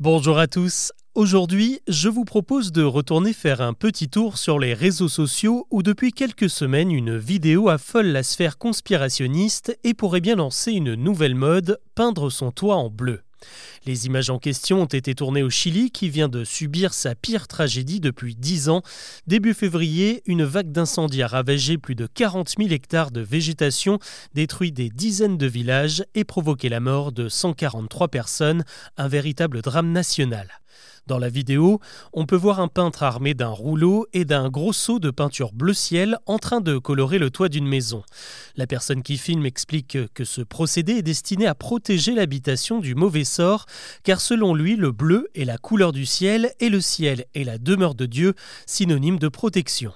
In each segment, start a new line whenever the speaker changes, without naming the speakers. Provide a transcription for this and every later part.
Bonjour à tous. Aujourd'hui, je vous propose de retourner faire un petit tour sur les réseaux sociaux où depuis quelques semaines une vidéo affole la sphère conspirationniste et pourrait bien lancer une nouvelle mode, peindre son toit en bleu. Les images en question ont été tournées au Chili qui vient de subir sa pire tragédie depuis 10 ans. Début février, une vague d'incendie a ravagé plus de 40 000 hectares de végétation, détruit des dizaines de villages et provoqué la mort de 143 personnes, un véritable drame national. Dans la vidéo, on peut voir un peintre armé d'un rouleau et d'un gros seau de peinture bleu ciel en train de colorer le toit d'une maison. La personne qui filme explique que ce procédé est destiné à protéger l'habitation du mauvais sort, car selon lui, le bleu est la couleur du ciel et le ciel est la demeure de Dieu, synonyme de protection.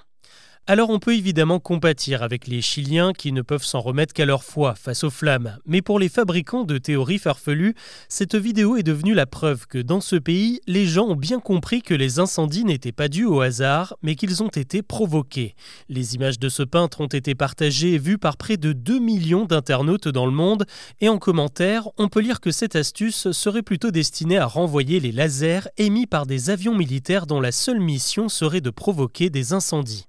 Alors on peut évidemment compatir avec les Chiliens qui ne peuvent s'en remettre qu'à leur foi face aux flammes, mais pour les fabricants de théories farfelues, cette vidéo est devenue la preuve que dans ce pays, les gens ont bien compris que les incendies n'étaient pas dus au hasard, mais qu'ils ont été provoqués. Les images de ce peintre ont été partagées et vues par près de 2 millions d'internautes dans le monde, et en commentaire, on peut lire que cette astuce serait plutôt destinée à renvoyer les lasers émis par des avions militaires dont la seule mission serait de provoquer des incendies.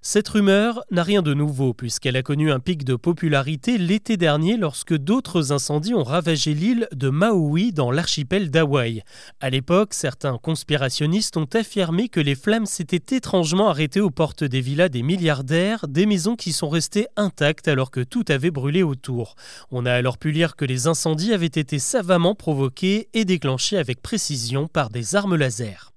Cette rumeur n'a rien de nouveau puisqu'elle a connu un pic de popularité l'été dernier lorsque d'autres incendies ont ravagé l'île de Maui dans l'archipel d'Hawaï. À l'époque, certains conspirationnistes ont affirmé que les flammes s'étaient étrangement arrêtées aux portes des villas des milliardaires, des maisons qui sont restées intactes alors que tout avait brûlé autour. On a alors pu lire que les incendies avaient été savamment provoqués et déclenchés avec précision par des armes laser.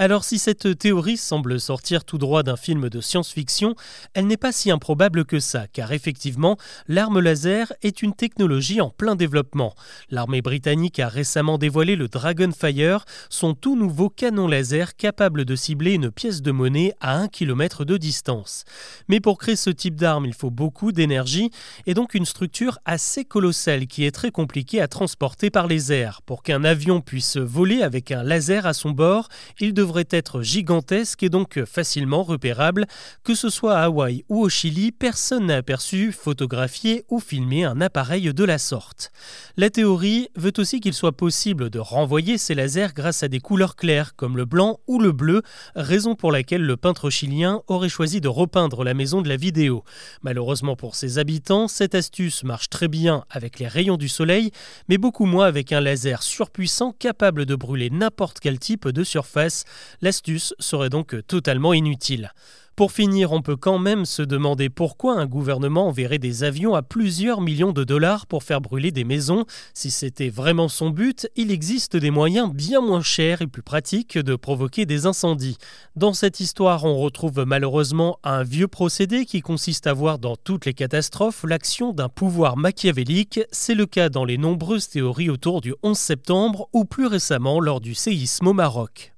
Alors si cette théorie semble sortir tout droit d'un film de science-fiction, elle n'est pas si improbable que ça, car effectivement, l'arme laser est une technologie en plein développement. L'armée britannique a récemment dévoilé le Dragonfire, son tout nouveau canon laser capable de cibler une pièce de monnaie à 1 km de distance. Mais pour créer ce type d'arme, il faut beaucoup d'énergie et donc une structure assez colossale qui est très compliquée à transporter par les airs. Pour qu'un avion puisse voler avec un laser à son bord, il devrait être gigantesque et donc facilement repérable. Que ce soit à Hawaï ou au Chili, personne n'a aperçu, photographié ou filmé un appareil de la sorte. La théorie veut aussi qu'il soit possible de renvoyer ces lasers grâce à des couleurs claires comme le blanc ou le bleu, raison pour laquelle le peintre chilien aurait choisi de repeindre la maison de la vidéo. Malheureusement pour ses habitants, cette astuce marche très bien avec les rayons du soleil, mais beaucoup moins avec un laser surpuissant capable de brûler n'importe quel type de surface, L'astuce serait donc totalement inutile. Pour finir, on peut quand même se demander pourquoi un gouvernement enverrait des avions à plusieurs millions de dollars pour faire brûler des maisons. Si c'était vraiment son but, il existe des moyens bien moins chers et plus pratiques de provoquer des incendies. Dans cette histoire, on retrouve malheureusement un vieux procédé qui consiste à voir dans toutes les catastrophes l'action d'un pouvoir machiavélique. C'est le cas dans les nombreuses théories autour du 11 septembre ou plus récemment lors du séisme au Maroc.